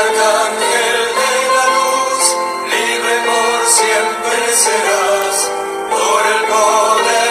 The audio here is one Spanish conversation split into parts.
arcángel de la luz, libre por siempre serás, por el poder.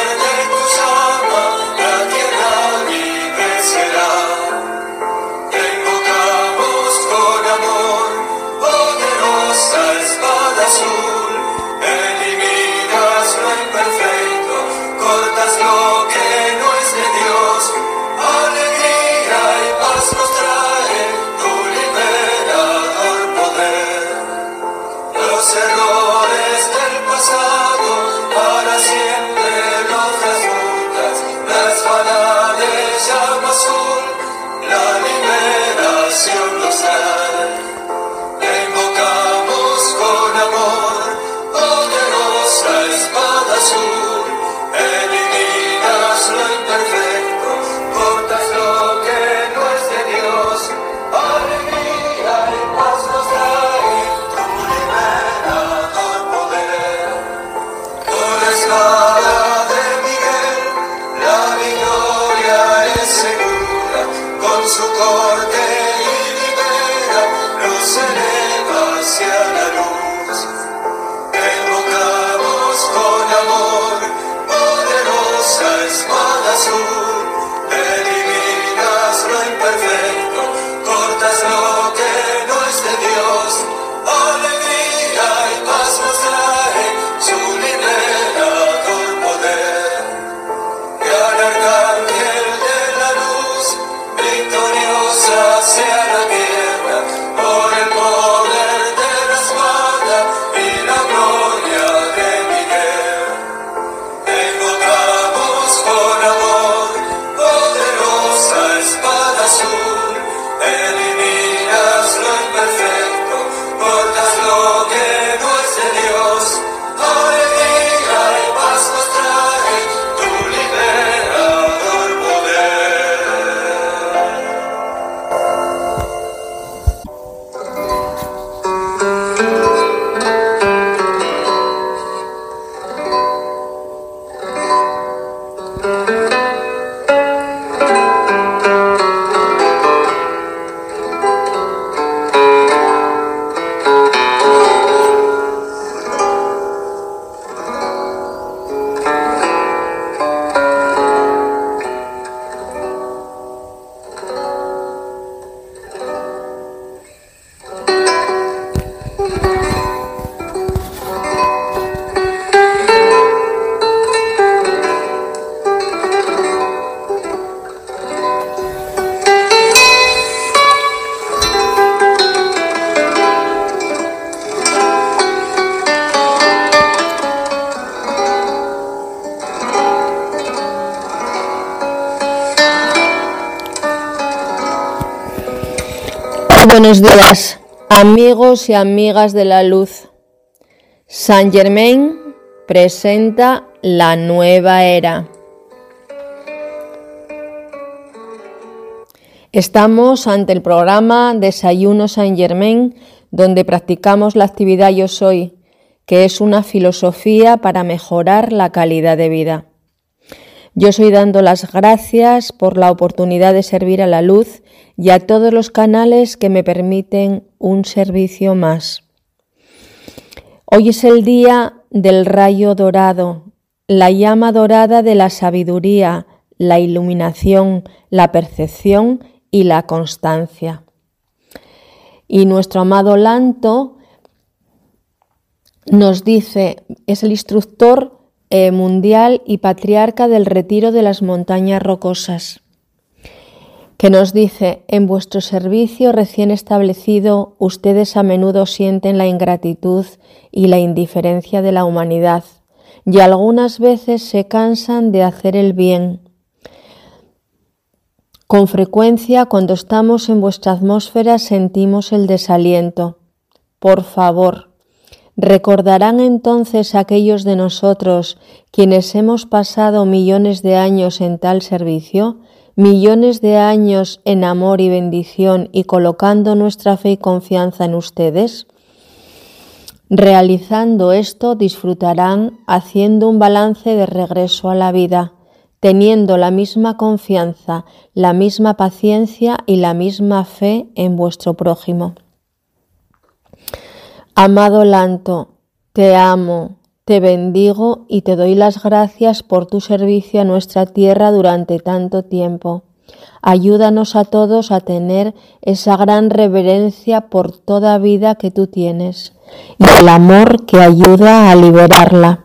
Buenos días, amigos y amigas de la luz. Saint Germain presenta la nueva era. Estamos ante el programa Desayuno Saint Germain, donde practicamos la actividad Yo Soy, que es una filosofía para mejorar la calidad de vida. Yo soy dando las gracias por la oportunidad de servir a la luz y a todos los canales que me permiten un servicio más. Hoy es el día del rayo dorado, la llama dorada de la sabiduría, la iluminación, la percepción y la constancia. Y nuestro amado Lanto nos dice, es el instructor eh, mundial y patriarca del retiro de las montañas rocosas, que nos dice, en vuestro servicio recién establecido, ustedes a menudo sienten la ingratitud y la indiferencia de la humanidad, y algunas veces se cansan de hacer el bien. Con frecuencia, cuando estamos en vuestra atmósfera, sentimos el desaliento. Por favor, Recordarán entonces aquellos de nosotros quienes hemos pasado millones de años en tal servicio, millones de años en amor y bendición y colocando nuestra fe y confianza en ustedes? Realizando esto disfrutarán haciendo un balance de regreso a la vida, teniendo la misma confianza, la misma paciencia y la misma fe en vuestro prójimo. Amado Lanto, te amo, te bendigo y te doy las gracias por tu servicio a nuestra tierra durante tanto tiempo. Ayúdanos a todos a tener esa gran reverencia por toda vida que tú tienes y el amor que ayuda a liberarla.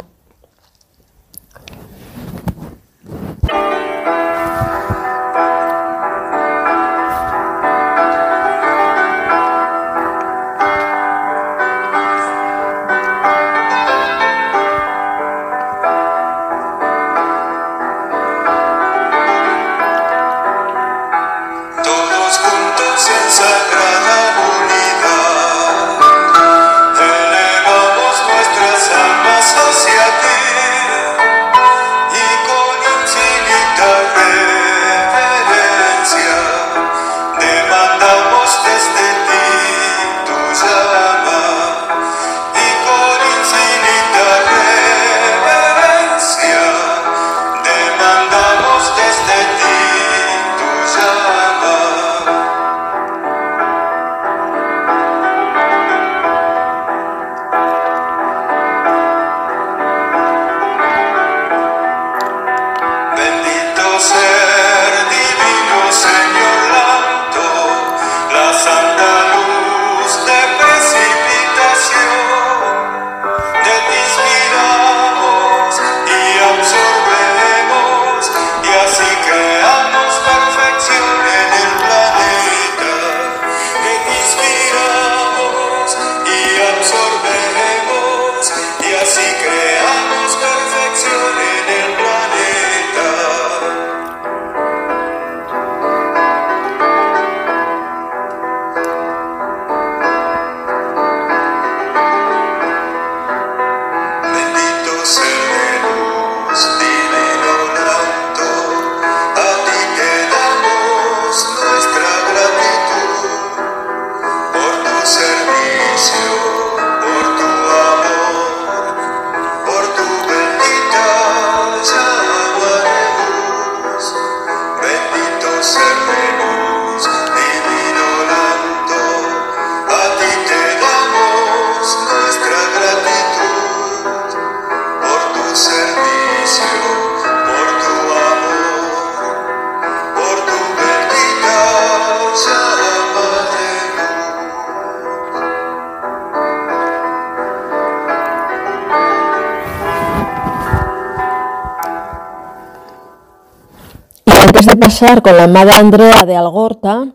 Con la amada Andrea de Algorta,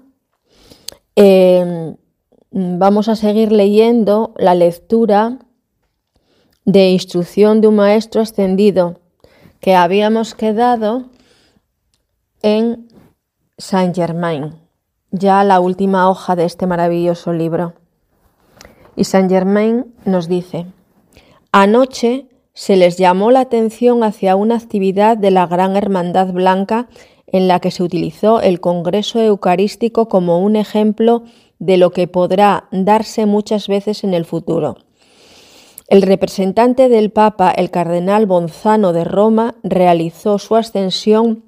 em, vamos a seguir leyendo la lectura de instrucción de un maestro ascendido que habíamos quedado en Saint Germain, ya la última hoja de este maravilloso libro. Y Saint Germain nos dice, anoche se les llamó la atención hacia una actividad de la Gran Hermandad Blanca en la que se utilizó el Congreso Eucarístico como un ejemplo de lo que podrá darse muchas veces en el futuro. El representante del Papa, el cardenal Bonzano de Roma, realizó su ascensión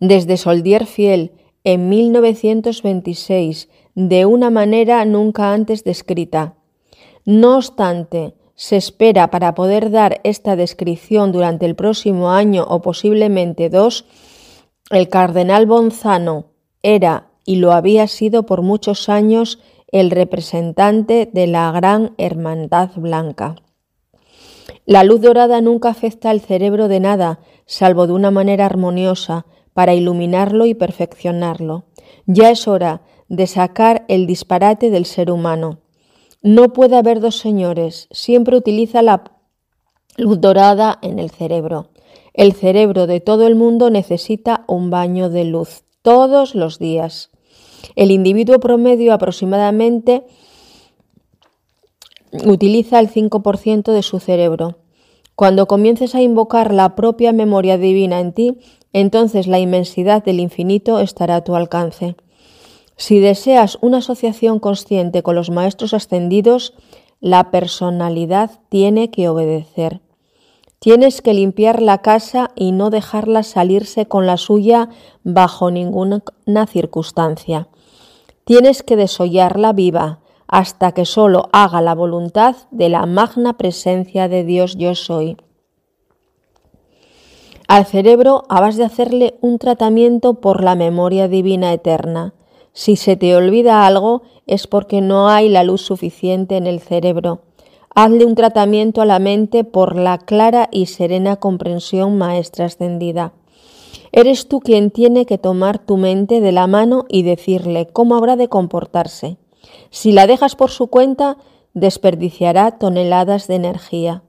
desde Soldier Fiel en 1926 de una manera nunca antes descrita. No obstante, se espera para poder dar esta descripción durante el próximo año o posiblemente dos, el cardenal Bonzano era y lo había sido por muchos años el representante de la Gran Hermandad Blanca. La luz dorada nunca afecta al cerebro de nada, salvo de una manera armoniosa, para iluminarlo y perfeccionarlo. Ya es hora de sacar el disparate del ser humano. No puede haber dos señores, siempre utiliza la luz dorada en el cerebro. El cerebro de todo el mundo necesita un baño de luz todos los días. El individuo promedio aproximadamente utiliza el 5% de su cerebro. Cuando comiences a invocar la propia memoria divina en ti, entonces la inmensidad del infinito estará a tu alcance. Si deseas una asociación consciente con los maestros ascendidos, la personalidad tiene que obedecer. Tienes que limpiar la casa y no dejarla salirse con la suya bajo ninguna circunstancia. Tienes que desollarla viva, hasta que solo haga la voluntad de la magna presencia de Dios yo soy. Al cerebro habas de hacerle un tratamiento por la memoria divina eterna. Si se te olvida algo es porque no hay la luz suficiente en el cerebro. Hazle un tratamiento a la mente por la clara y serena comprensión maestra ascendida. Eres tú quien tiene que tomar tu mente de la mano y decirle cómo habrá de comportarse. Si la dejas por su cuenta, desperdiciará toneladas de energía.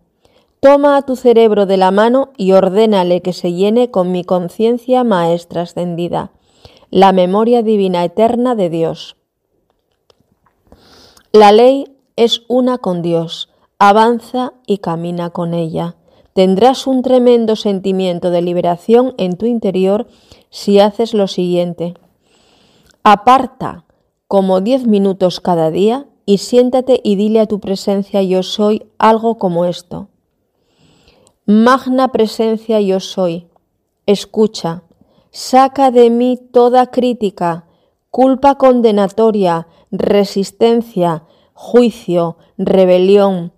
Toma a tu cerebro de la mano y ordénale que se llene con mi conciencia maestra ascendida, la memoria divina eterna de Dios. La ley es una con Dios, avanza y camina con ella. Tendrás un tremendo sentimiento de liberación en tu interior si haces lo siguiente. Aparta como diez minutos cada día y siéntate y dile a tu presencia yo soy algo como esto. Magna presencia yo soy. Escucha, saca de mí toda crítica, culpa condenatoria, resistencia, juicio, rebelión,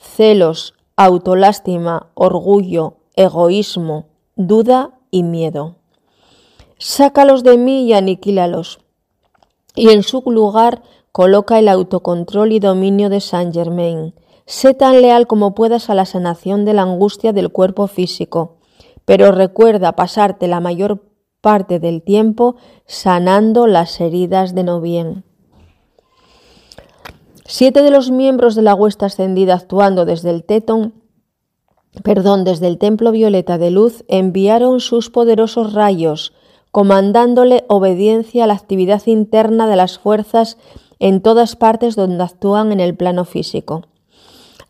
celos, autolástima, orgullo, egoísmo, duda y miedo. Sácalos de mí y aniquílalos. Y en su lugar coloca el autocontrol y dominio de Saint Germain. Sé tan leal como puedas a la sanación de la angustia del cuerpo físico, pero recuerda pasarte la mayor parte del tiempo sanando las heridas de no bien. Siete de los miembros de la huesta ascendida actuando desde el Tetón, perdón, desde el templo violeta de luz, enviaron sus poderosos rayos, comandándole obediencia a la actividad interna de las fuerzas en todas partes donde actúan en el plano físico.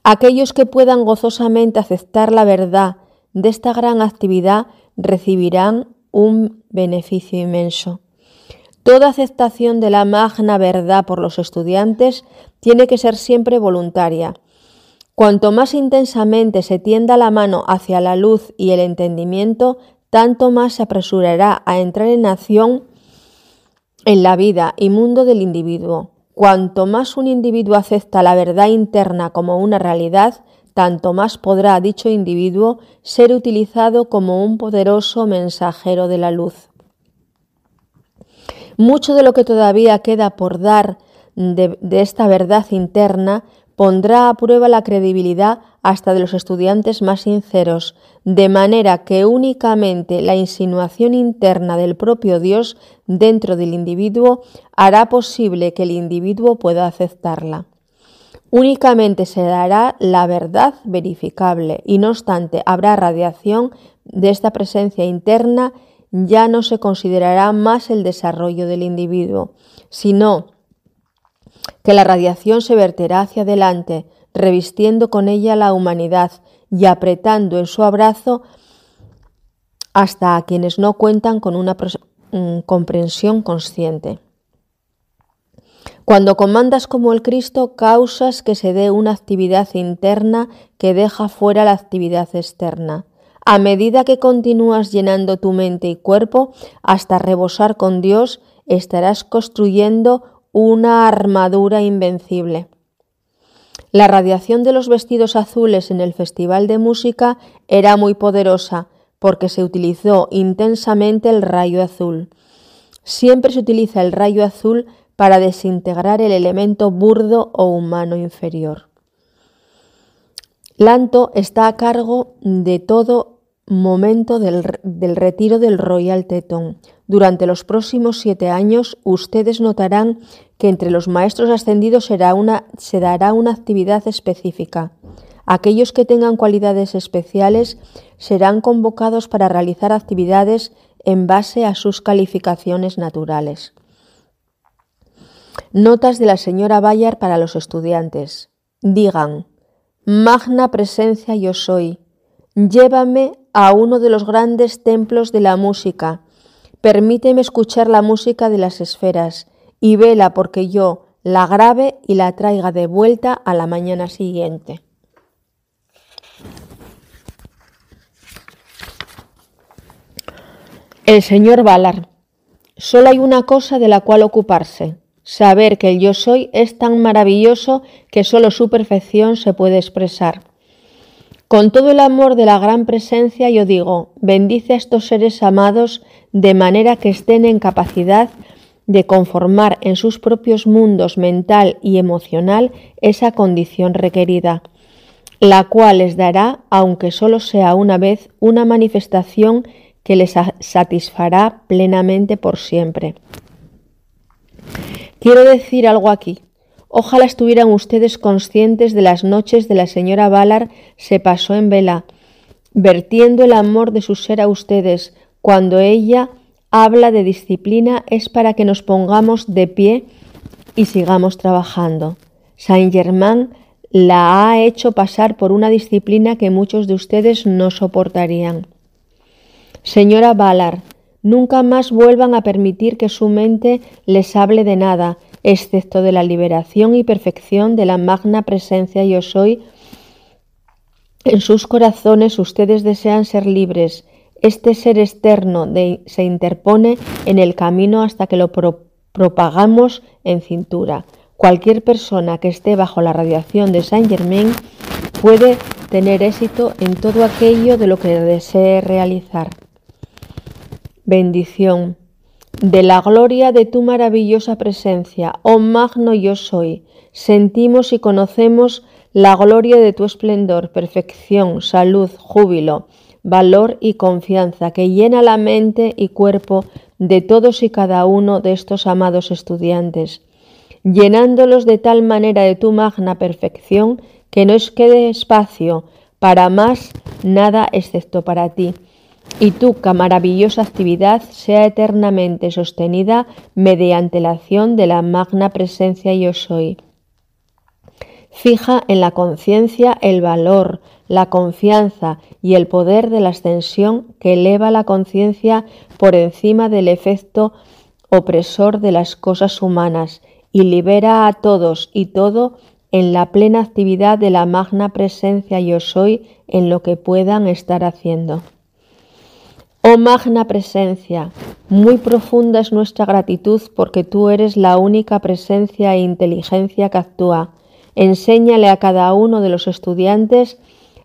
Aquellos que puedan gozosamente aceptar la verdad de esta gran actividad recibirán un beneficio inmenso. Toda aceptación de la magna verdad por los estudiantes tiene que ser siempre voluntaria. Cuanto más intensamente se tienda la mano hacia la luz y el entendimiento, tanto más se apresurará a entrar en acción en la vida y mundo del individuo. Cuanto más un individuo acepta la verdad interna como una realidad, tanto más podrá dicho individuo ser utilizado como un poderoso mensajero de la luz. Mucho de lo que todavía queda por dar de, esta verdad interna pondrá a prueba la credibilidad hasta de los estudiantes más sinceros, de manera que únicamente la insinuación interna del propio Dios dentro del individuo hará posible que el individuo pueda aceptarla. Únicamente se dará la verdad verificable y no obstante habrá radiación de esta presencia interna ya no se considerará más el desarrollo del individuo, sino que la radiación se verterá hacia adelante, revistiendo con ella la humanidad y apretando en su abrazo hasta a quienes no cuentan con una mm, comprensión consciente. Cuando comandas como el Cristo, causas que se dé una actividad interna que deja fuera la actividad externa. A medida que continúas llenando tu mente y cuerpo hasta rebosar con Dios, estarás construyendo una armadura invencible. La radiación de los vestidos azules en el Festival de Música era muy poderosa porque se utilizó intensamente el rayo azul. Siempre se utiliza el rayo azul para desintegrar el elemento burdo o humano inferior. Lanto está a cargo de todo momento del, retiro del Royal Teton. Durante los próximos siete años, ustedes notarán que entre los maestros ascendidos será una, se dará una actividad específica. Aquellos que tengan cualidades especiales serán convocados para realizar actividades en base a sus calificaciones naturales. Notas de la señora Bayar para los estudiantes. Digan, Magna presencia yo soy. Llévame a uno de los grandes templos de la música. Permíteme escuchar la música de las esferas y vela porque yo la grabe y la traiga de vuelta a la mañana siguiente. El señor Valar. Solo hay una cosa de la cual ocuparse. Saber que el yo soy es tan maravilloso que solo su perfección se puede expresar. Con todo el amor de la gran presencia yo digo, bendice a estos seres amados de manera que estén en capacidad de conformar en sus propios mundos mental y emocional esa condición requerida, la cual les dará, aunque solo sea una vez, una manifestación que les satisfará plenamente por siempre. Quiero decir algo aquí. Ojalá estuvieran ustedes conscientes de las noches de la señora Ballard se pasó en vela, vertiendo el amor de su ser a ustedes, cuando ella habla de disciplina es para que nos pongamos de pie y sigamos trabajando. Saint Germain la ha hecho pasar por una disciplina que muchos de ustedes no soportarían. Señora Ballard, nunca más vuelvan a permitir que su mente les hable de nada, excepto de la liberación y perfección de la magna presencia yo soy. En sus corazones ustedes desean ser libres, este ser externo se interpone en el camino hasta que lo propagamos en cintura. Cualquier persona que esté bajo la radiación de Saint Germain puede tener éxito en todo aquello de lo que desee realizar. Bendición. De la gloria de tu maravillosa presencia, oh magno yo soy, sentimos y conocemos la gloria de tu esplendor, perfección, salud, júbilo, valor y confianza que llena la mente y cuerpo de todos y cada uno de estos amados estudiantes, llenándolos de tal manera de tu magna perfección que no os quede espacio para más nada excepto para ti, y tu maravillosa actividad sea eternamente sostenida mediante la acción de la magna presencia yo soy. Fija en la conciencia el valor, la confianza y el poder de la ascensión que eleva la conciencia por encima del efecto opresor de las cosas humanas y libera a todos y todo en la plena actividad de la magna presencia yo soy en lo que puedan estar haciendo. Oh magna presencia, muy profunda es nuestra gratitud porque tú eres la única presencia e inteligencia que actúa. Enséñale a cada uno de los estudiantes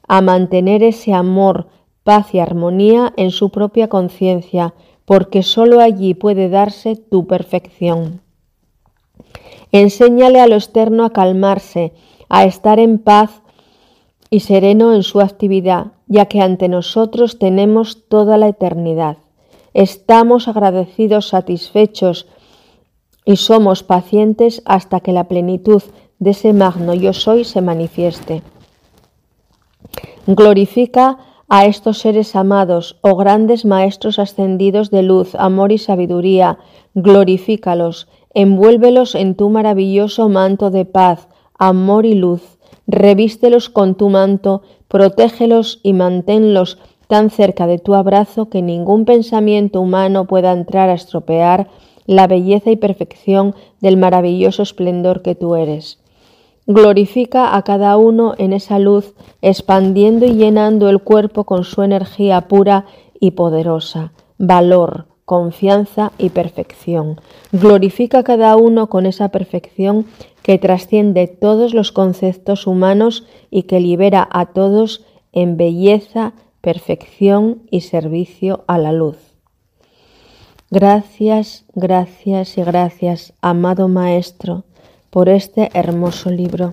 a mantener ese amor, paz y armonía en su propia conciencia, porque sólo allí puede darse tu perfección. Enséñale a lo externo a calmarse, a estar en paz y sereno en su actividad, ya que ante nosotros tenemos toda la eternidad. Estamos agradecidos, satisfechos y somos pacientes hasta que la plenitud de ese magno yo soy se manifieste. Glorifica a estos seres amados, oh grandes maestros ascendidos de luz, amor y sabiduría, glorifícalos, envuélvelos en tu maravilloso manto de paz, amor y luz, revístelos con tu manto, protégelos y manténlos tan cerca de tu abrazo que ningún pensamiento humano pueda entrar a estropear la belleza y perfección del maravilloso esplendor que tú eres. Glorifica a cada uno en esa luz, expandiendo y llenando el cuerpo con su energía pura y poderosa, valor, confianza y perfección. Glorifica a cada uno con esa perfección que trasciende todos los conceptos humanos y que libera a todos en belleza, perfección y servicio a la luz. Gracias, gracias y gracias, amado Maestro por este hermoso libro.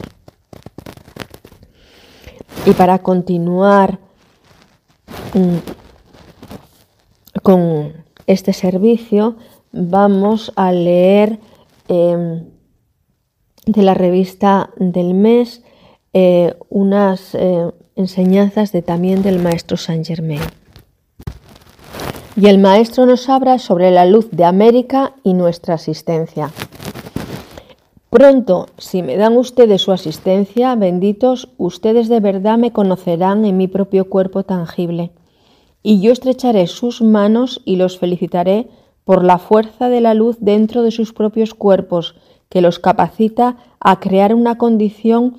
Y para continuar mm, con este servicio, vamos a leer em, de la revista del mes eh, unas eh, enseñanzas de, también del maestro Saint Germain. Y el maestro nos habla sobre la luz de América y nuestra asistencia. Pronto, si me dan ustedes su asistencia, benditos, ustedes de verdad me conocerán en mi propio cuerpo tangible. Y yo estrecharé sus manos y los felicitaré por la fuerza de la luz dentro de sus propios cuerpos, que los capacita a crear una condición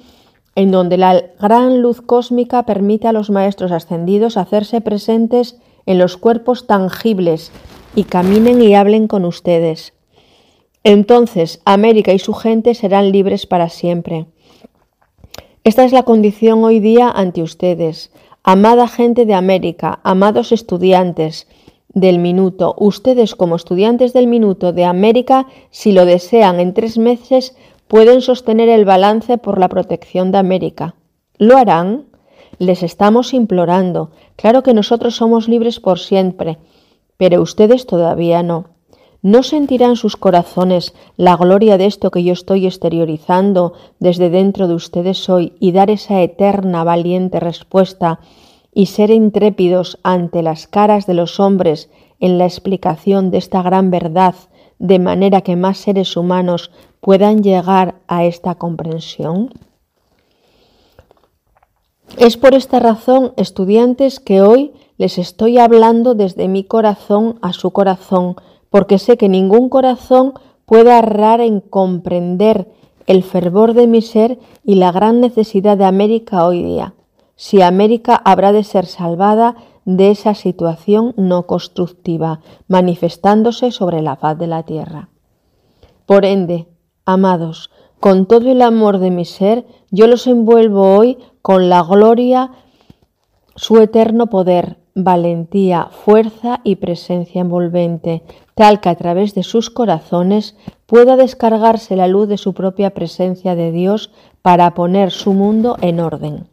en donde la gran luz cósmica permite a los maestros ascendidos hacerse presentes en los cuerpos tangibles y caminen y hablen con ustedes. Entonces América y su gente serán libres para siempre. Esta es la condición hoy día ante ustedes. Amada gente de América, amados estudiantes del minuto, ustedes como estudiantes del minuto de América, si lo desean en tres meses, pueden sostener el balance por la protección de América. ¿Lo harán? Les estamos implorando. Claro que nosotros somos libres por siempre, pero ustedes todavía no. ¿No sentirán sus corazones la gloria de esto que yo estoy exteriorizando desde dentro de ustedes hoy y dar esa eterna, valiente respuesta y ser intrépidos ante las caras de los hombres en la explicación de esta gran verdad, de manera que más seres humanos puedan llegar a esta comprensión? Es por esta razón, estudiantes, que hoy les estoy hablando desde mi corazón a su corazón, porque sé que ningún corazón puede errar en comprender el fervor de mi ser y la gran necesidad de América hoy día. Si América habrá de ser salvada de esa situación no constructiva, manifestándose sobre la faz de la tierra. Por ende, amados, con todo el amor de mi ser, yo los envuelvo hoy con la gloria, su eterno poder, valentía, fuerza y presencia envolvente, tal que a través de sus corazones pueda descargarse la luz de su propia presencia de Dios para poner su mundo en orden.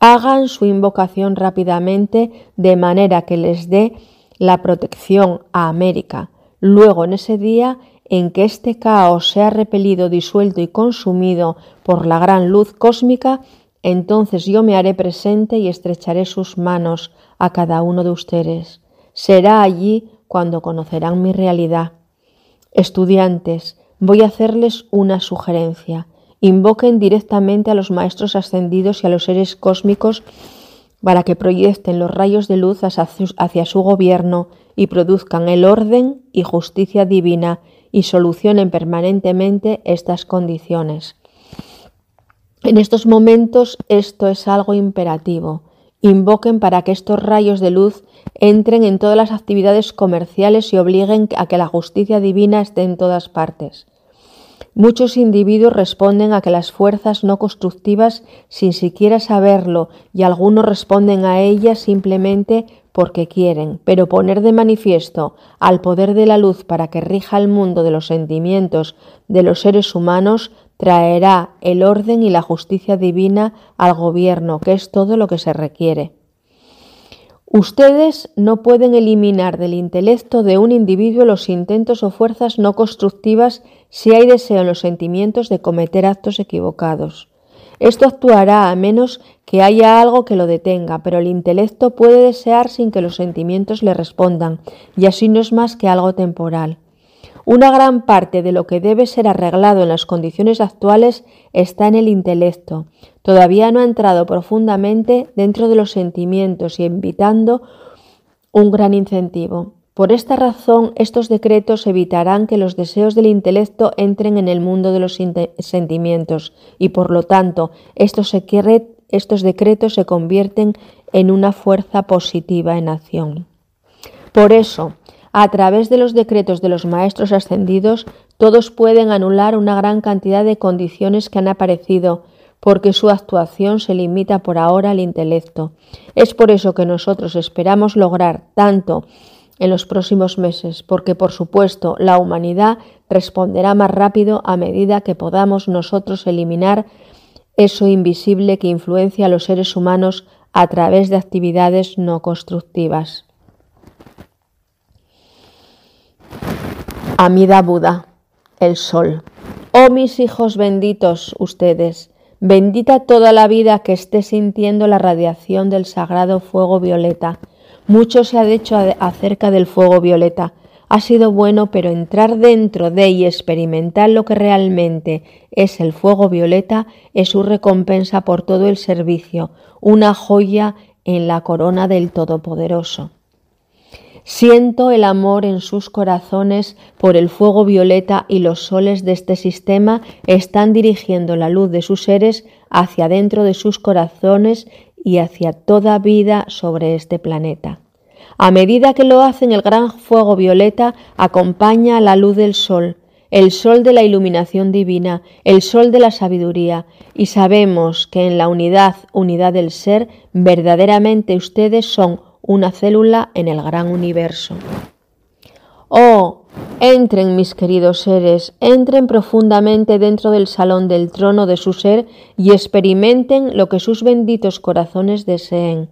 Hagan su invocación rápidamente de manera que les dé la protección a América. Luego, en ese día en que este caos sea repelido, disuelto y consumido por la gran luz cósmica, entonces yo me haré presente y estrecharé sus manos a cada uno de ustedes. Será allí cuando conocerán mi realidad. Estudiantes, voy a hacerles una sugerencia. Invoquen directamente a los maestros ascendidos y a los seres cósmicos para que proyecten los rayos de luz hacia su gobierno y produzcan el orden y justicia divina y solucionen permanentemente estas condiciones. En estos momentos esto es algo imperativo. Invoquen para que estos rayos de luz entren en todas las actividades comerciales y obliguen a que la justicia divina esté en todas partes. Muchos individuos responden a que las fuerzas no constructivas sin siquiera saberlo y algunos responden a ellas simplemente porque quieren, pero poner de manifiesto al poder de la luz para que rija el mundo de los sentimientos de los seres humanos traerá el orden y la justicia divina al gobierno, que es todo lo que se requiere. Ustedes no pueden eliminar del intelecto de un individuo los intentos o fuerzas no constructivas si hay deseo en los sentimientos de cometer actos equivocados. Esto actuará a menos que haya algo que lo detenga, pero el intelecto puede desear sin que los sentimientos le respondan, y así no es más que algo temporal. Una gran parte de lo que debe ser arreglado en las condiciones actuales está en el intelecto. Todavía no ha entrado profundamente dentro de los sentimientos y invitando un gran incentivo. Por esta razón, estos decretos evitarán que los deseos del intelecto entren en el mundo de los sentimientos y, por lo tanto, estos decretos se convierten en una fuerza positiva en acción. Por eso, a través de los decretos de los maestros ascendidos, todos pueden anular una gran cantidad de condiciones que han aparecido, porque su actuación se limita por ahora al intelecto. Es por eso que nosotros esperamos lograr tanto en los próximos meses, porque por supuesto la humanidad responderá más rápido a medida que podamos nosotros eliminar eso invisible que influencia a los seres humanos a través de actividades no constructivas. Amida Buda, el sol. Oh mis hijos benditos ustedes, bendita toda la vida que esté sintiendo la radiación del sagrado fuego violeta. Mucho se ha dicho acerca del fuego violeta. Ha sido bueno, pero entrar dentro de y experimentar lo que realmente es el fuego violeta es su recompensa por todo el servicio, una joya en la corona del Todopoderoso. Siento el amor en sus corazones por el fuego violeta y los soles de este sistema están dirigiendo la luz de sus seres hacia dentro de sus corazones y hacia toda vida sobre este planeta. A medida que lo hacen, el gran fuego violeta acompaña la luz del sol. el sol de la iluminación divina, el sol de la sabiduría, y sabemos que en la unidad, unidad del ser, verdaderamente ustedes son una célula en el gran universo. Oh, entren mis queridos seres, entren profundamente dentro del salón del trono de su ser y experimenten lo que sus benditos corazones deseen.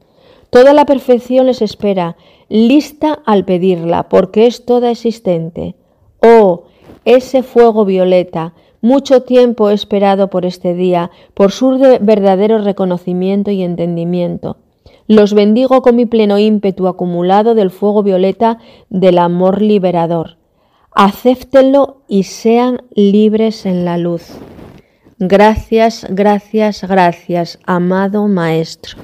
Toda la perfección les espera, lista al pedirla, porque es toda existente. Oh, ese fuego violeta, mucho tiempo he esperado por este día, por su verdadero reconocimiento y entendimiento. Los bendigo con mi pleno ímpetu acumulado del fuego violeta del amor liberador. Acéptenlo y sean libres en la luz. Gracias, gracias, gracias, amado Maestro.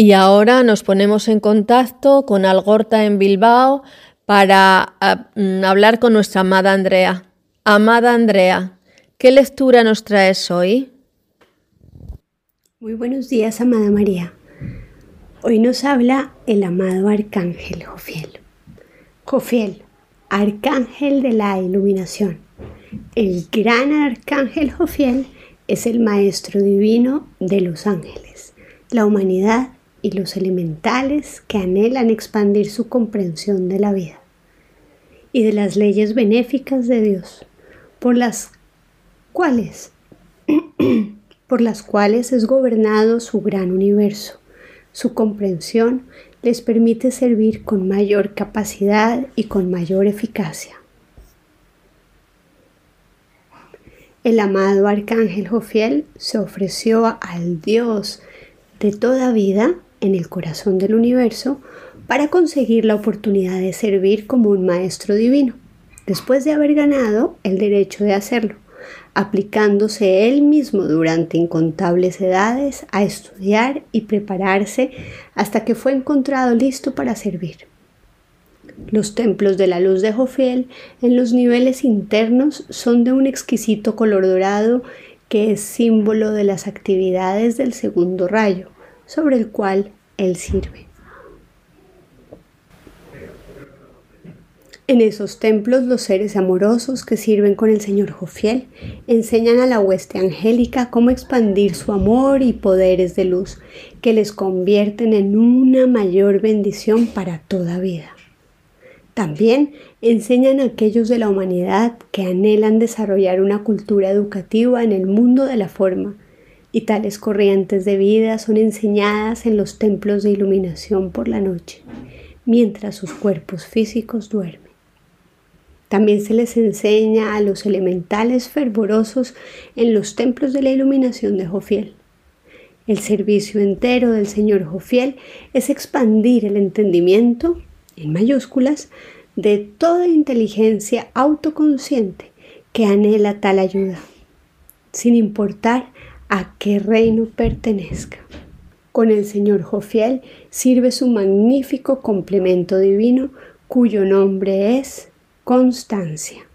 Y ahora nos ponemos en contacto con Algorta en Bilbao para mm, hablar con nuestra amada Andrea. Amada Andrea, ¿qué lectura nos traes hoy? Muy buenos días, amada María. Hoy nos habla el amado Arcángel Jofiel. Jofiel, Arcángel de la Iluminación. El gran Arcángel Jofiel es el Maestro Divino de los ángeles, la humanidad y los elementales que anhelan expandir su comprensión de la vida y de las leyes benéficas de Dios, por las cuales por las cuales es gobernado su gran universo. Su comprensión les permite servir con mayor capacidad y con mayor eficacia. El amado arcángel Jofiel se ofreció al Dios de toda vida en el corazón del universo para conseguir la oportunidad de servir como un maestro divino, después de haber ganado el derecho de hacerlo, aplicándose él mismo durante incontables edades a estudiar y prepararse hasta que fue encontrado listo para servir. Los templos de la luz de Jofiel en los niveles internos son de un exquisito color dorado que es símbolo de las actividades del segundo rayo, sobre el cual Él sirve. En esos templos los seres amorosos que sirven con el Señor Jofiel enseñan a la hueste angélica cómo expandir su amor y poderes de luz que les convierten en una mayor bendición para toda vida. También enseñan a aquellos de la humanidad que anhelan desarrollar una cultura educativa en el mundo de la forma y tales corrientes de vida son enseñadas en los templos de iluminación por la noche, mientras sus cuerpos físicos duermen. También se les enseña a los elementales fervorosos en los templos de la iluminación de Jofiel. El servicio entero del Señor Jofiel es expandir el entendimiento, en mayúsculas, de toda inteligencia autoconsciente que anhela tal ayuda, sin importar a qué reino pertenezca. Con el Señor Jofiel sirve su magnífico complemento divino cuyo nombre es constancia.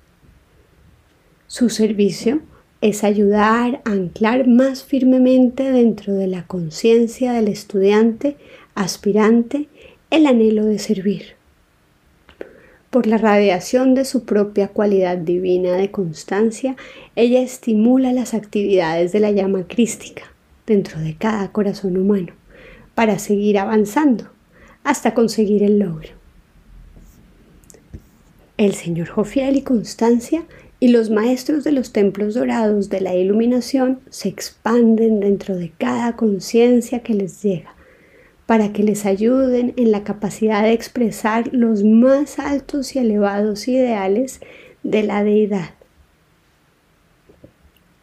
Su servicio es ayudar a anclar más firmemente dentro de la conciencia del estudiante aspirante el anhelo de servir. Por la radiación de su propia cualidad divina de constancia, ella estimula las actividades de la llama crística dentro de cada corazón humano para seguir avanzando hasta conseguir el logro. El señor Jofiel y Constancia y los maestros de los templos dorados de la iluminación se expanden dentro de cada conciencia que les llega para que les ayuden en la capacidad de expresar los más altos y elevados ideales de la deidad.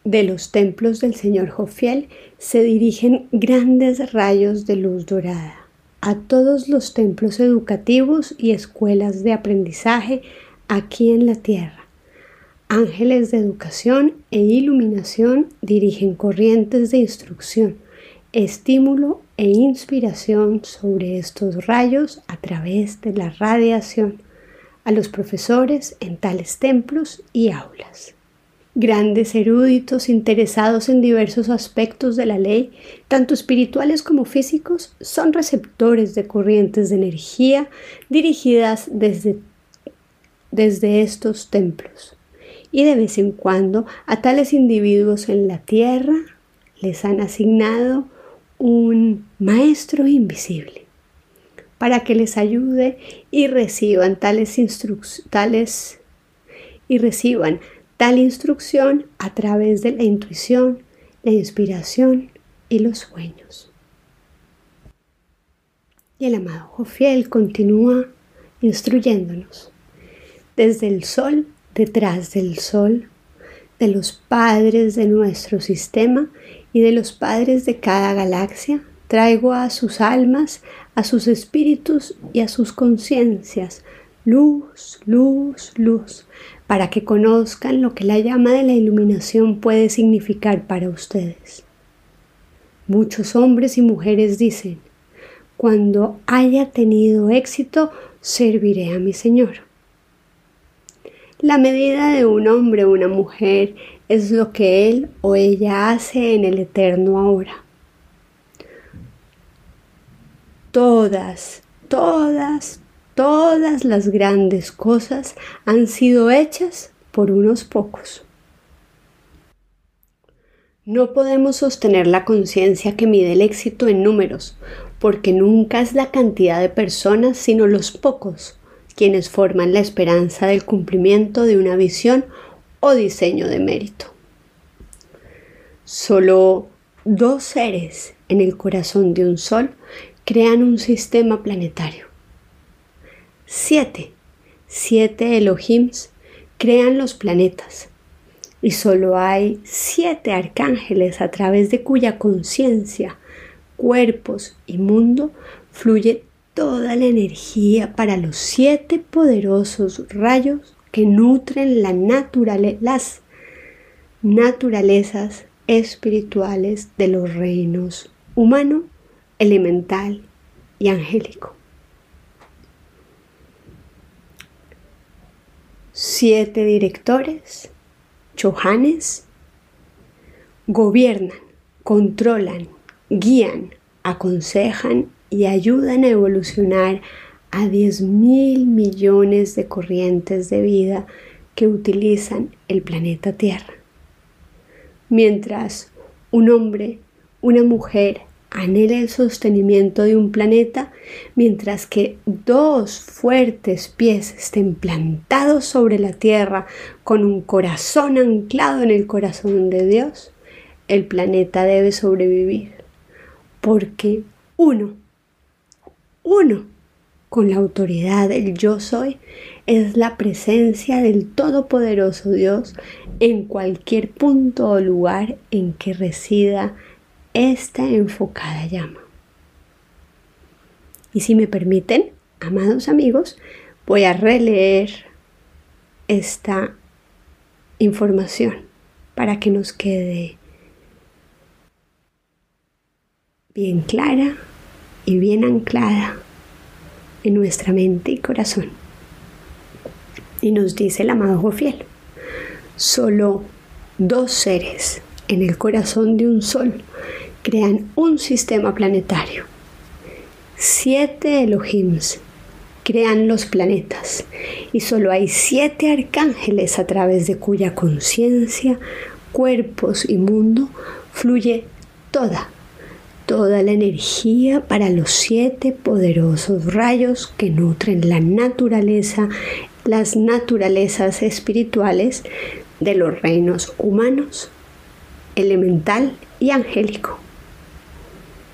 De los templos del Señor Jofiel se dirigen grandes rayos de luz dorada a todos los templos educativos y escuelas de aprendizaje aquí en la tierra. Ángeles de educación e iluminación dirigen corrientes de instrucción, estímulo e inspiración sobre estos rayos a través de la radiación a los profesores en tales templos y aulas. Grandes eruditos interesados en diversos aspectos de la ley, tanto espirituales como físicos, son receptores de corrientes de energía dirigidas desde, desde estos templos. Y de vez en cuando a tales individuos en la tierra les han asignado un maestro invisible para que les ayude y reciban tales tales y reciban tal instrucción a través de la intuición, la inspiración y los sueños. Y el amado Jofiel continúa instruyéndonos desde el sol, detrás del sol, de los padres de nuestro sistema y de los padres de cada galaxia, traigo a sus almas, a sus espíritus y a sus conciencias luz, luz, luz, para que conozcan lo que la llama de la iluminación puede significar para ustedes. Muchos hombres y mujeres dicen, Cuando haya tenido éxito, serviré a mi Señor. La medida de un hombre o una mujer es lo que él o ella hace en el eterno ahora. Todas, todas, todas las grandes cosas han sido hechas por unos pocos. No podemos sostener la conciencia que mide el éxito en números, porque nunca es la cantidad de personas, sino los pocos, quienes forman la esperanza del cumplimiento de una visión o diseño de mérito. Solo dos seres en el corazón de un sol crean un sistema planetario. Siete, siete Elohims crean los planetas y solo hay siete arcángeles a través de cuya conciencia, cuerpos y mundo fluye toda la energía para los siete poderosos rayos que nutren la las naturalezas espirituales de los reinos humano, elemental y angélico. Siete directores, chohanes, gobiernan, controlan, guían, aconsejan y ayudan a evolucionar a 10 mil millones de corrientes de vida que utilizan el planeta Tierra. Mientras un hombre, una mujer, anhela el sostenimiento de un planeta, mientras que dos fuertes pies estén plantados sobre la tierra con un corazón anclado en el corazón de Dios, el planeta debe sobrevivir, porque uno, uno, con la autoridad del yo soy, es la presencia del Todopoderoso Dios en cualquier punto o lugar en que resida esta enfocada llama. Y si me permiten, amados amigos, voy a releer esta información para que nos quede bien clara y bien anclada en nuestra mente y corazón. Y nos dice el amado Jofiel, solo dos seres en el corazón de un sol crean un sistema planetario. Siete Elohims crean los planetas y solo hay siete arcángeles a través de cuya conciencia, cuerpos y mundo fluye toda, toda la energía para los siete poderosos rayos que nutren la naturaleza, las naturalezas espirituales de los reinos humanos, elemental y angélico.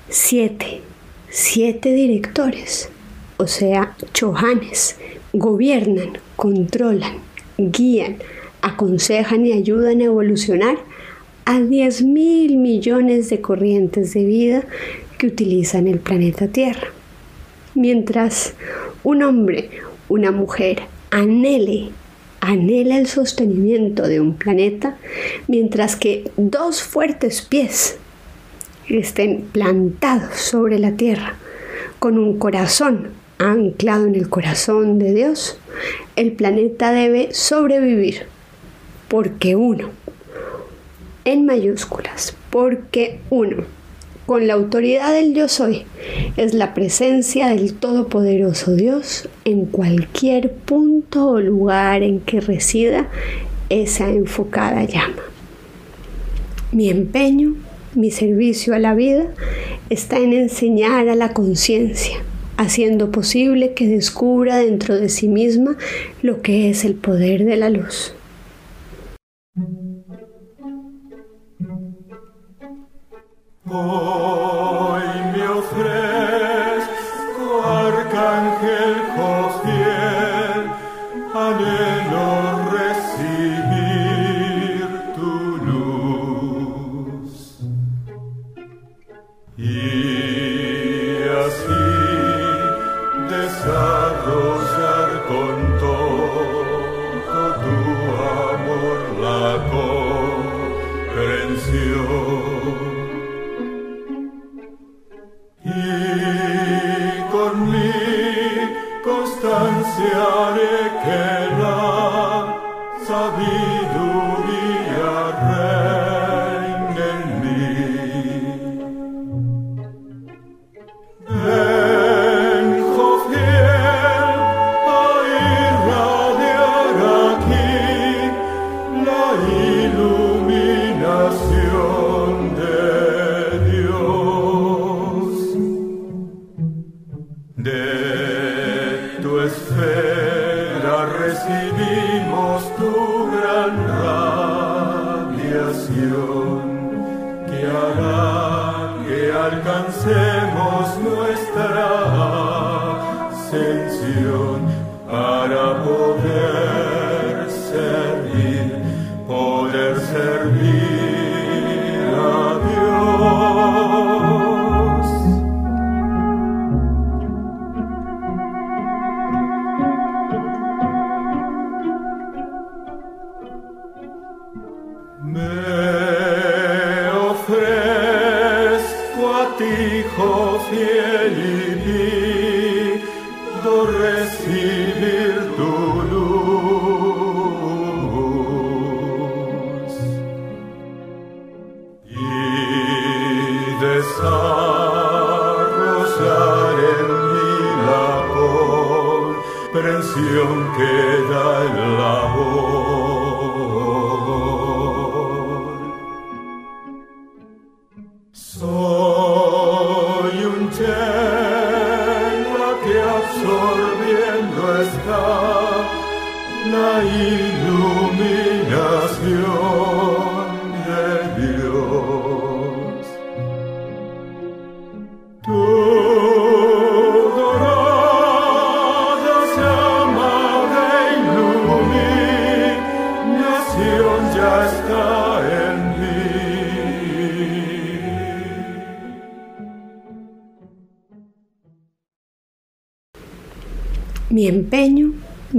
Siete, siete directores, o sea, chohanes, gobiernan, controlan, guían, aconsejan y ayudan a evolucionar a 10 mil millones de corrientes de vida que utilizan el planeta Tierra. Mientras un hombre, una mujer anhele, anhela el sostenimiento de un planeta, mientras que dos fuertes pies estén plantados sobre la tierra con un corazón anclado en el corazón de Dios, el planeta debe sobrevivir porque uno, en mayúsculas, porque uno, con la autoridad del yo soy, es la presencia del Todopoderoso Dios en cualquier punto o lugar en que resida esa enfocada llama. Mi empeño mi servicio a la vida está en enseñar a la conciencia, haciendo posible que descubra dentro de sí misma lo que es el poder de la luz. Hoy me ofrece 하늘에 redención para poder servir, poder servir.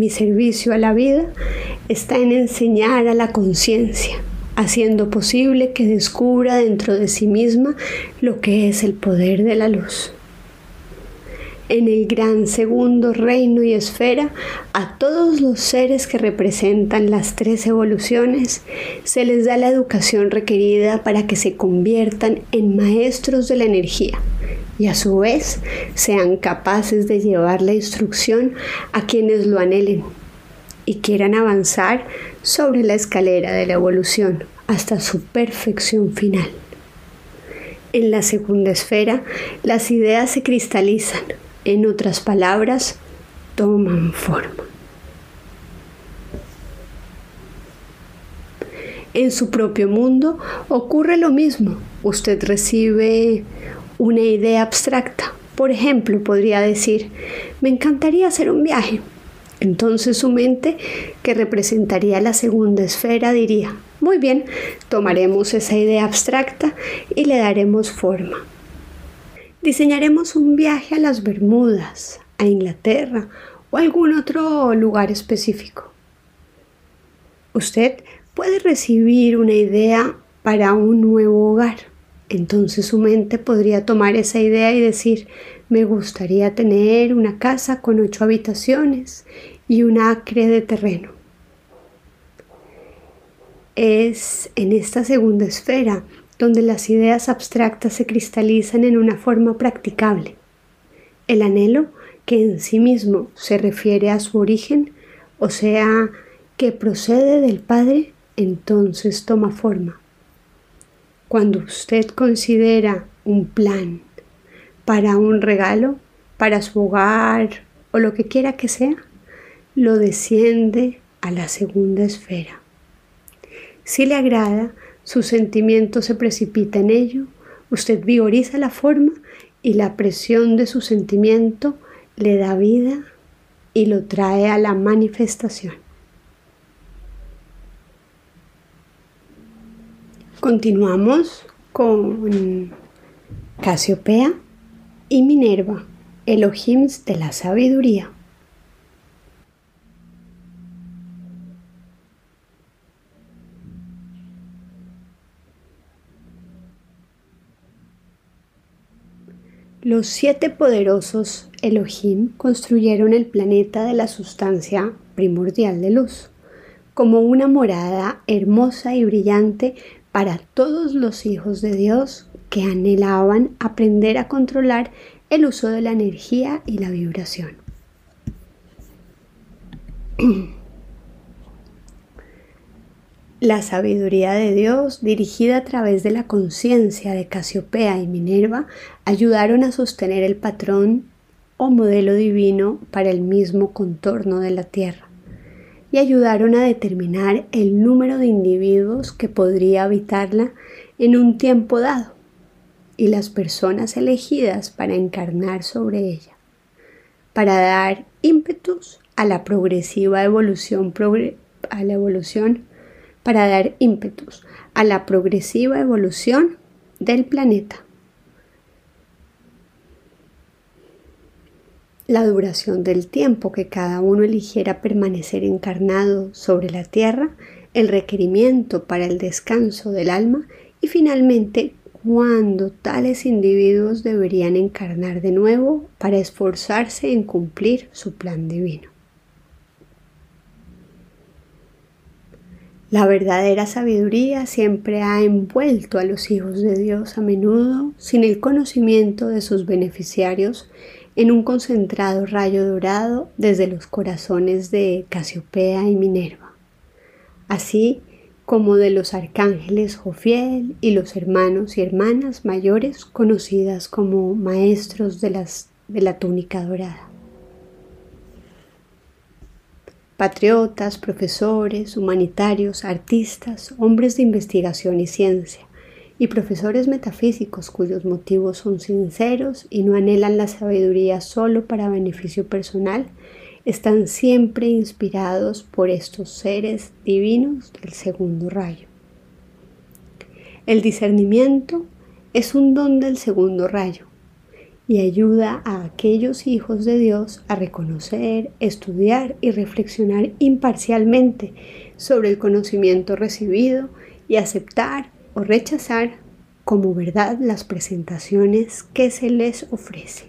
Servicio a la vida está en enseñar a la conciencia, haciendo posible que descubra dentro de sí misma lo que es el poder de la luz. En el gran segundo reino y esfera, a todos los seres que representan las tres evoluciones se les da la educación requerida para que se conviertan en maestros de la energía y a su vez sean capaces de llevar la instrucción a quienes lo anhelen y quieran avanzar sobre la escalera de la evolución hasta su perfección final. En la segunda esfera, las ideas se cristalizan, en otras palabras, toman forma. En su propio mundo ocurre lo mismo. Usted recibe una idea abstracta. Por ejemplo, podría decir, me encantaría hacer un viaje. Entonces su mente, que representaría la segunda esfera, diría, muy bien, tomaremos esa idea abstracta y le daremos forma. Diseñaremos un viaje a las Bermudas, a Inglaterra o a algún otro lugar específico. Usted puede recibir una idea para un nuevo hogar entonces su mente podría tomar esa idea y decir, me gustaría tener una casa con ocho habitaciones y un acre de terreno. Es en esta segunda esfera donde las ideas abstractas se cristalizan en una forma practicable. El anhelo, que en sí mismo se refiere a su origen, o sea, que procede del Padre, entonces toma forma. Cuando usted considera un plan para un regalo, para su hogar o lo que quiera que sea, lo desciende a la segunda esfera. Si le agrada, su sentimiento se precipita en ello, usted vigoriza la forma y la presión de su sentimiento le da vida y lo trae a la manifestación. Continuamos con Casiopea y Minerva, Elohims de la sabiduría. Los siete poderosos Elohim construyeron el planeta de la sustancia primordial de luz, como una morada hermosa y brillante para todos los hijos de Dios que anhelaban aprender a controlar el uso de la energía y la vibración. La sabiduría de Dios, dirigida a través de la conciencia de Casiopea y Minerva, ayudaron a sostener el patrón o modelo divino para el mismo contorno de la Tierra y ayudaron a determinar el número de individuos que podría habitarla en un tiempo dado y las personas elegidas para encarnar sobre ella, para dar ímpetus a la progresiva evolución, a la evolución para dar a la progresiva evolución del planeta. La duración del tiempo que cada uno eligiera permanecer encarnado sobre la tierra, el requerimiento para el descanso del alma y finalmente cuándo tales individuos deberían encarnar de nuevo para esforzarse en cumplir su plan divino. La verdadera sabiduría siempre ha envuelto a los hijos de Dios a menudo sin el conocimiento de sus beneficiarios en un concentrado rayo dorado desde los corazones de Casiopea y Minerva, así como de los arcángeles Jofiel y los hermanos y hermanas mayores conocidas como maestros de, las, de la túnica dorada. patriotas, profesores, humanitarios, artistas, hombres de investigación y ciencia, y profesores metafísicos cuyos motivos son sinceros y no anhelan la sabiduría solo para beneficio personal, están siempre inspirados por estos seres divinos del segundo rayo. El discernimiento es un don del segundo rayo y ayuda a aquellos hijos de Dios a reconocer, estudiar y reflexionar imparcialmente sobre el conocimiento recibido y aceptar rechazar como verdad las presentaciones que se les ofrecen.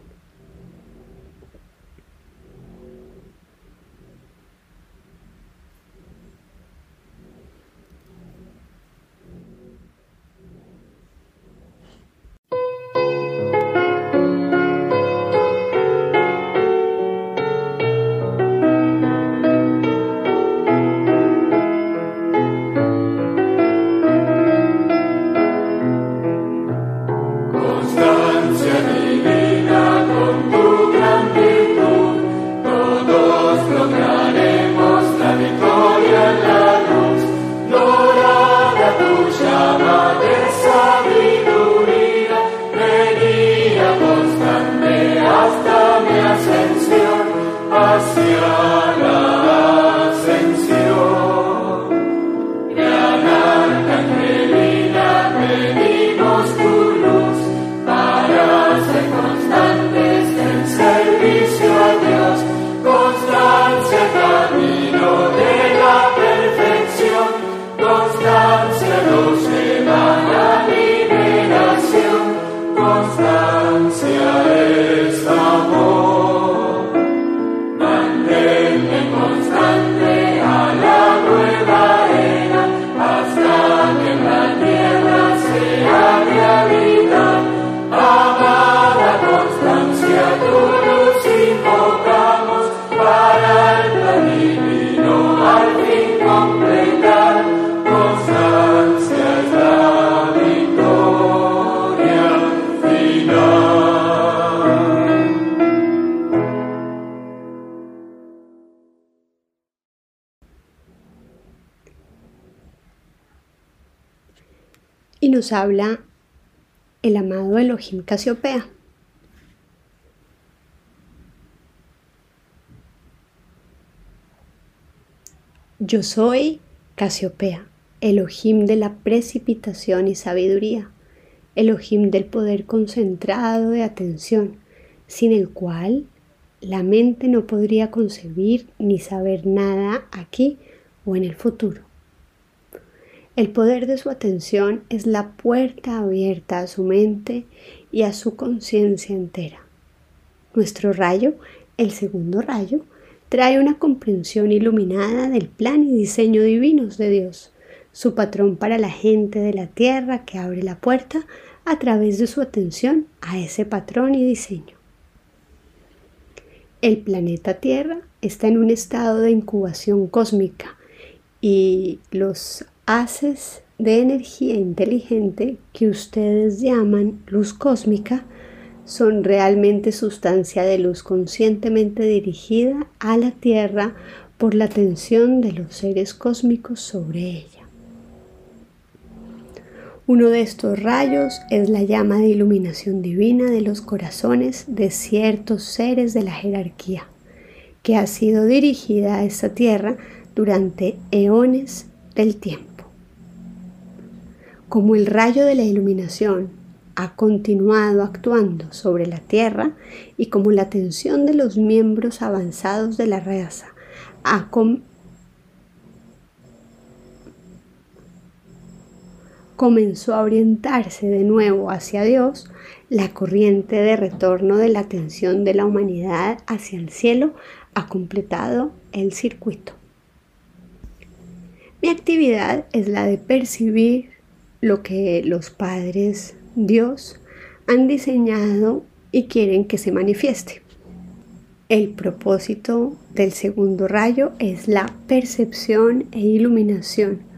Habla el amado Elohim Casiopea. Yo soy Casiopea, Elohim de la precipitación y sabiduría, Elohim del poder concentrado de atención, sin el cual la mente no podría concebir ni saber nada aquí o en el futuro. El poder de su atención es la puerta abierta a su mente y a su conciencia entera. Nuestro rayo, el segundo rayo, trae una comprensión iluminada del plan y diseño divinos de Dios, su patrón para la gente de la tierra que abre la puerta a través de su atención a ese patrón y diseño. El planeta Tierra está en un estado de incubación cósmica y los haces de energía inteligente que ustedes llaman luz cósmica son realmente sustancia de luz conscientemente dirigida a la Tierra por la atención de los seres cósmicos sobre ella. Uno de estos rayos es la llama de iluminación divina de los corazones de ciertos seres de la jerarquía, que ha sido dirigida a esta tierra durante eones del tiempo. Como el rayo de la iluminación ha continuado actuando sobre la tierra y como la atención de los miembros avanzados de la raza ha, comenzó a orientarse de nuevo hacia Dios, la corriente de retorno de la atención de la humanidad hacia el cielo ha completado el circuito. Mi actividad es la de percibir lo que los padres Dios han diseñado y quieren que se manifieste. El propósito del segundo rayo es la percepción e iluminación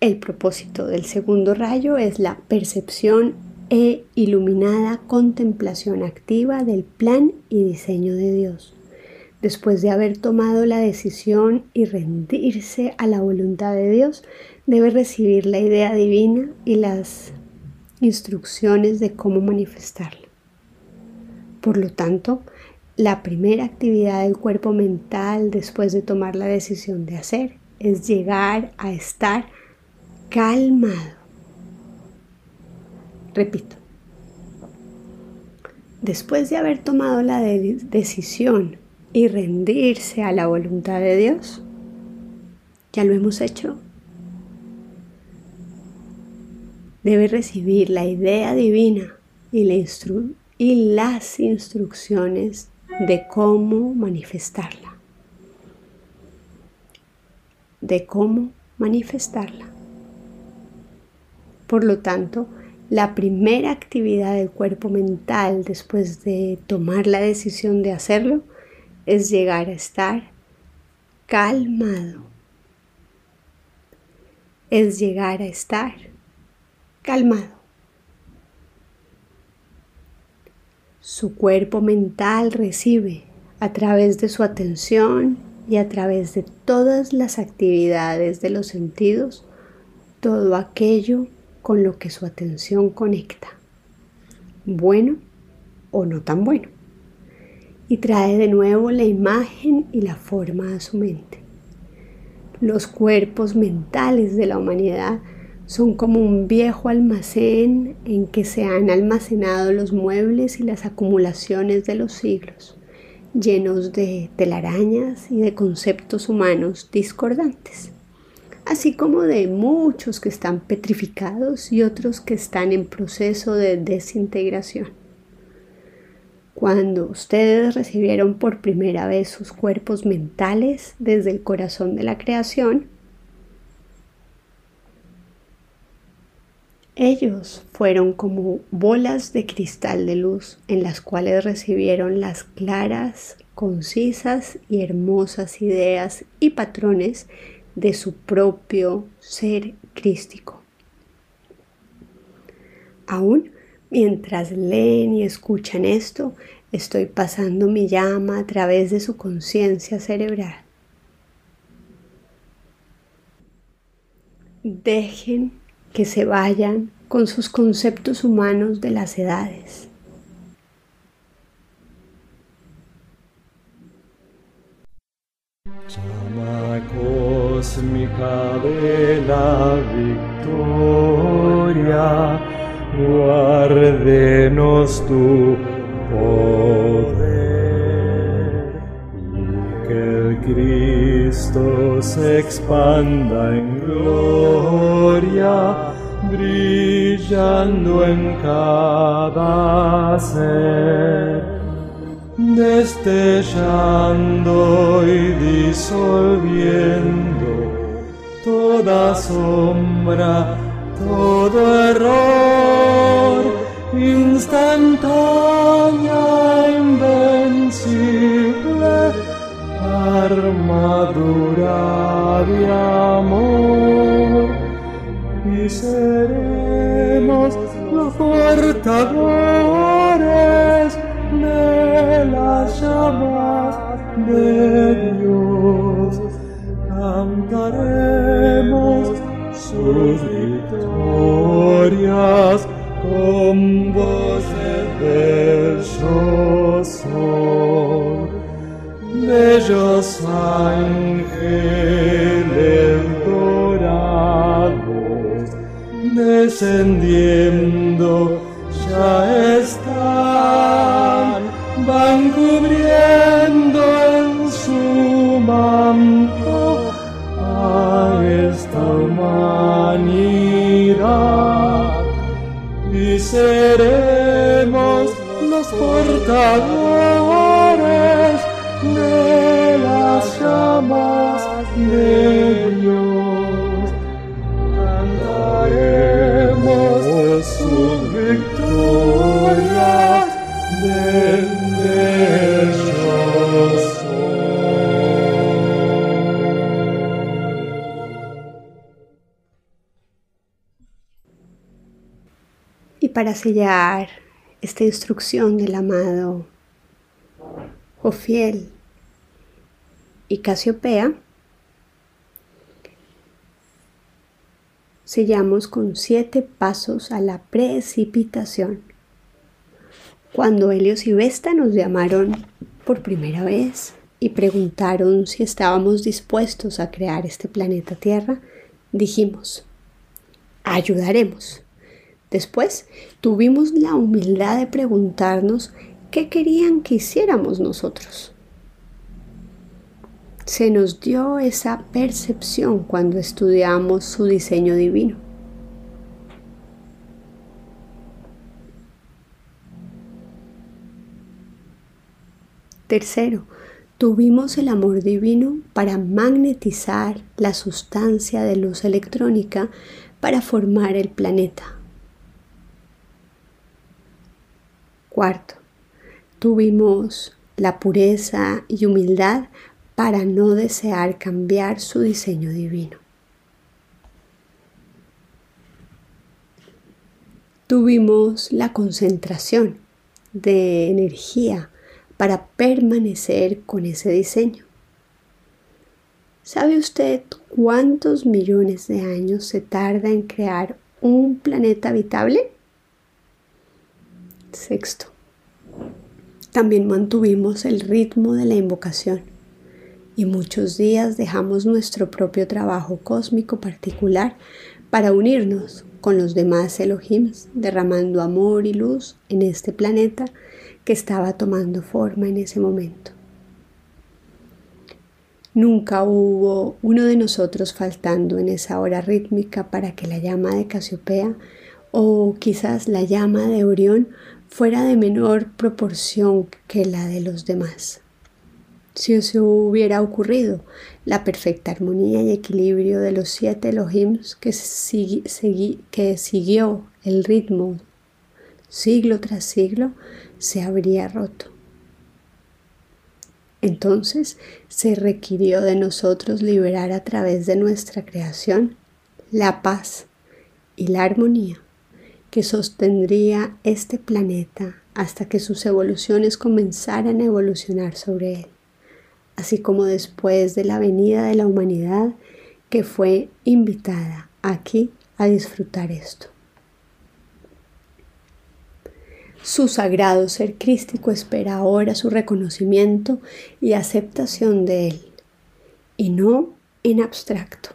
el propósito del segundo rayo es la percepción e iluminada contemplación activa del plan y diseño de Dios. Después de haber tomado la decisión y rendirse a la voluntad de Dios, debe recibir la idea divina y las instrucciones de cómo manifestarla. Por lo tanto, la primera actividad del cuerpo mental después de tomar la decisión de hacer es llegar a estar calmado. Repito, después de haber tomado la decisión y rendirse a la voluntad de Dios, ya lo hemos hecho. Debe recibir la idea divina y, y las instrucciones de cómo manifestarla. De cómo manifestarla. Por lo tanto, la primera actividad del cuerpo mental después de tomar la decisión de hacerlo es llegar a estar calmado. Es llegar a estar calmado. Su cuerpo mental recibe a través de su atención y a través de todas las actividades de los sentidos todo aquello con lo que su atención conecta, bueno o no tan bueno, y trae de nuevo la imagen y la forma a su mente. Los cuerpos mentales de la humanidad son como un viejo almacén en que se han almacenado los muebles y las acumulaciones de los siglos, llenos de telarañas y de conceptos humanos discordantes así como de muchos que están petrificados y otros que están en proceso de desintegración. Cuando ustedes recibieron por primera vez sus cuerpos mentales desde el corazón de la creación, Ellos fueron como bolas de cristal de luz en las cuales recibieron las claras, concisas y hermosas ideas y patrones de su propio ser crístico. Aún mientras leen y escuchan esto, estoy pasando mi llama a través de su conciencia cerebral. Dejen que se vayan con sus conceptos humanos de las edades. cósmica de la victoria, guárdenos tu poder Cristo se expanda en gloria, brillando en cada ser. Destellando y disolviendo toda sombra, todo error, instantánea, invencible, armadura de amor, y seremos los portadores de las llamas de Dios. Cantaremos sus victorias con voces bellos son. Bellos ángeles dorados descendiendo ya están, van cubriendo en su manto a esta humanidad. Y seremos los portadores Y para sellar esta instrucción del amado Jofiel y Casiopea, sellamos con siete pasos a la precipitación. Cuando Helios y Vesta nos llamaron por primera vez y preguntaron si estábamos dispuestos a crear este planeta Tierra, dijimos, ayudaremos. Después tuvimos la humildad de preguntarnos qué querían que hiciéramos nosotros. Se nos dio esa percepción cuando estudiamos su diseño divino. Tercero, tuvimos el amor divino para magnetizar la sustancia de luz electrónica para formar el planeta. Cuarto, tuvimos la pureza y humildad para no desear cambiar su diseño divino. Tuvimos la concentración de energía para permanecer con ese diseño. ¿Sabe usted cuántos millones de años se tarda en crear un planeta habitable? Sexto, también mantuvimos el ritmo de la invocación y muchos días dejamos nuestro propio trabajo cósmico particular para unirnos con los demás Elohims, derramando amor y luz en este planeta que estaba tomando forma en ese momento. Nunca hubo uno de nosotros faltando en esa hora rítmica para que la llama de Casiopea o quizás la llama de Orión fuera de menor proporción que la de los demás. Si eso hubiera ocurrido, la perfecta armonía y equilibrio de los siete Elohims que, que siguió el ritmo siglo tras siglo se habría roto. Entonces se requirió de nosotros liberar a través de nuestra creación la paz y la armonía que sostendría este planeta hasta que sus evoluciones comenzaran a evolucionar sobre él, así como después de la venida de la humanidad que fue invitada aquí a disfrutar esto. Su sagrado ser crístico espera ahora su reconocimiento y aceptación de él, y no en abstracto.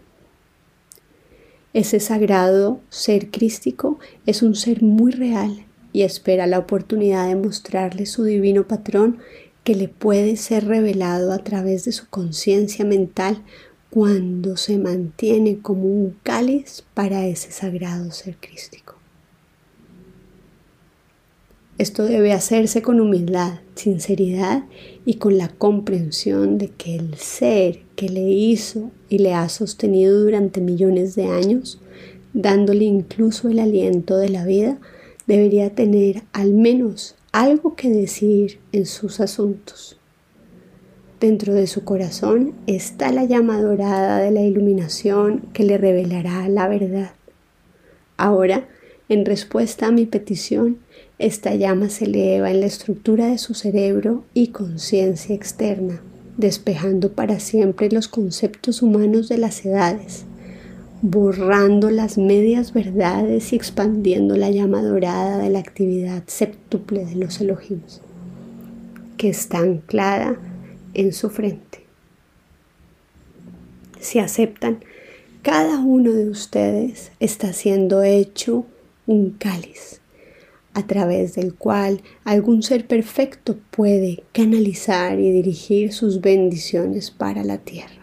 Ese sagrado ser crístico es un ser muy real y espera la oportunidad de mostrarle su divino patrón que le puede ser revelado a través de su conciencia mental cuando se mantiene como un cáliz para ese sagrado ser crístico. Esto debe hacerse con humildad, sinceridad y con la comprensión de que el ser que le hizo y le ha sostenido durante millones de años, dándole incluso el aliento de la vida, debería tener al menos algo que decir en sus asuntos. Dentro de su corazón está la llama dorada de la iluminación que le revelará la verdad. Ahora, en respuesta a mi petición, esta llama se eleva en la estructura de su cerebro y conciencia externa, despejando para siempre los conceptos humanos de las edades, borrando las medias verdades y expandiendo la llama dorada de la actividad septuple de los elogios, que está anclada en su frente. Si aceptan, cada uno de ustedes está siendo hecho un cáliz a través del cual algún ser perfecto puede canalizar y dirigir sus bendiciones para la tierra.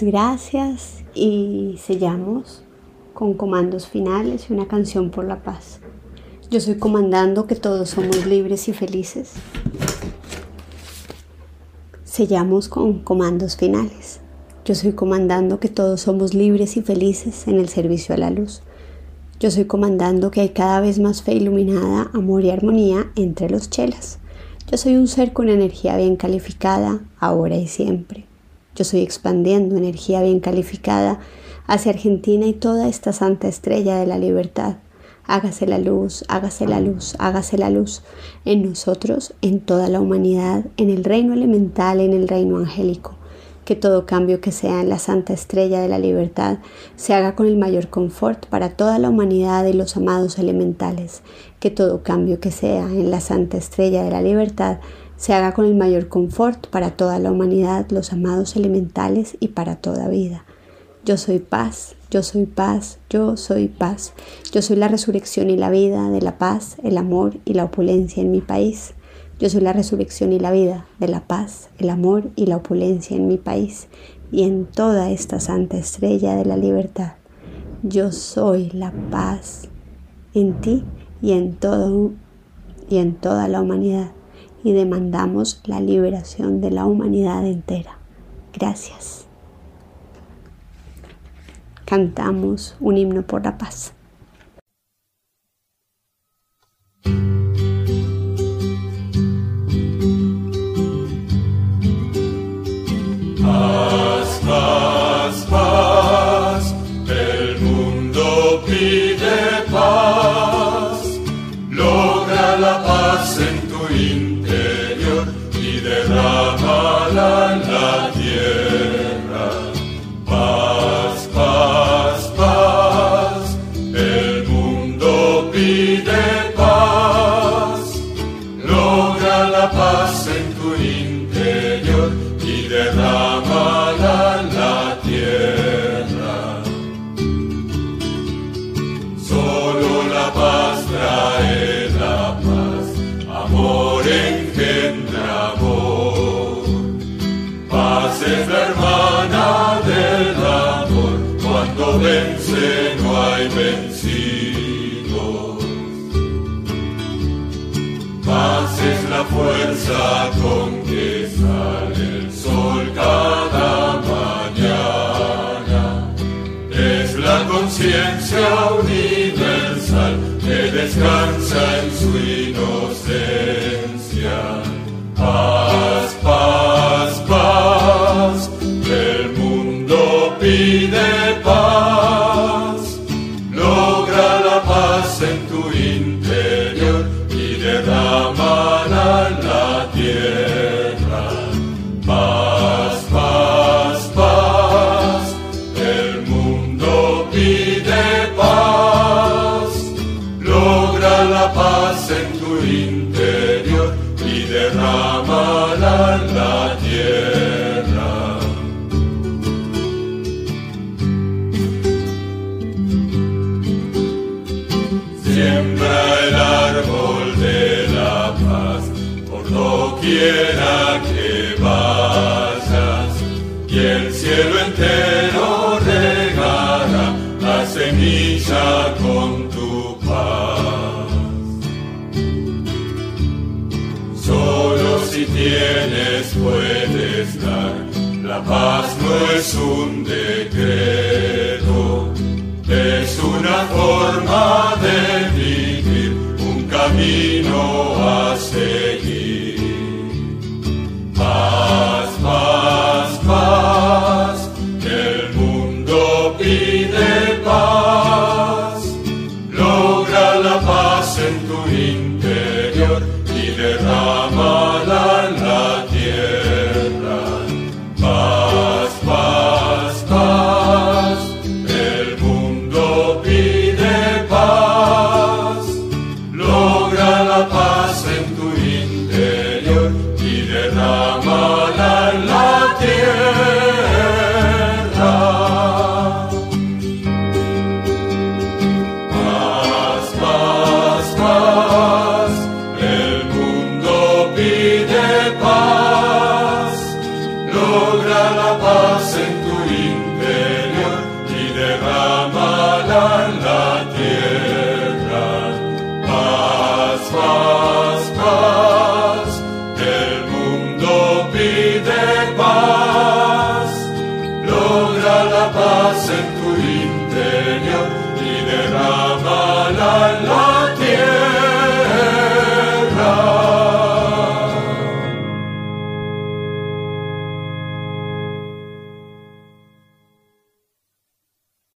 Gracias y sellamos con comandos finales y una canción por la paz. Yo soy comandando que todos somos libres y felices. Sellamos con comandos finales. Yo soy comandando que todos somos libres y felices en el servicio a la luz. Yo soy comandando que hay cada vez más fe iluminada, amor y armonía entre los chelas. Yo soy un ser con energía bien calificada, ahora y siempre. Yo soy expandiendo energía bien calificada hacia Argentina y toda esta santa estrella de la libertad. Hágase la luz, hágase la luz, hágase la luz en nosotros, en toda la humanidad, en el reino elemental, en el reino angélico. Que todo cambio que sea en la santa estrella de la libertad se haga con el mayor confort para toda la humanidad y los amados elementales. Que todo cambio que sea en la santa estrella de la libertad se haga con el mayor confort para toda la humanidad, los amados elementales y para toda vida. Yo soy paz, yo soy paz, yo soy paz. Yo soy la resurrección y la vida de la paz, el amor y la opulencia en mi país. Yo soy la resurrección y la vida de la paz, el amor y la opulencia en mi país y en toda esta santa estrella de la libertad. Yo soy la paz en ti y en todo y en toda la humanidad y demandamos la liberación de la humanidad entera. Gracias. Cantamos un himno por la paz. chciał i wezwał, Ty bez końca tu interior y derrámala la tierra. Siembra el árbol de la paz por doquiera La paz no es un decreto, es una forma de vivir, un camino.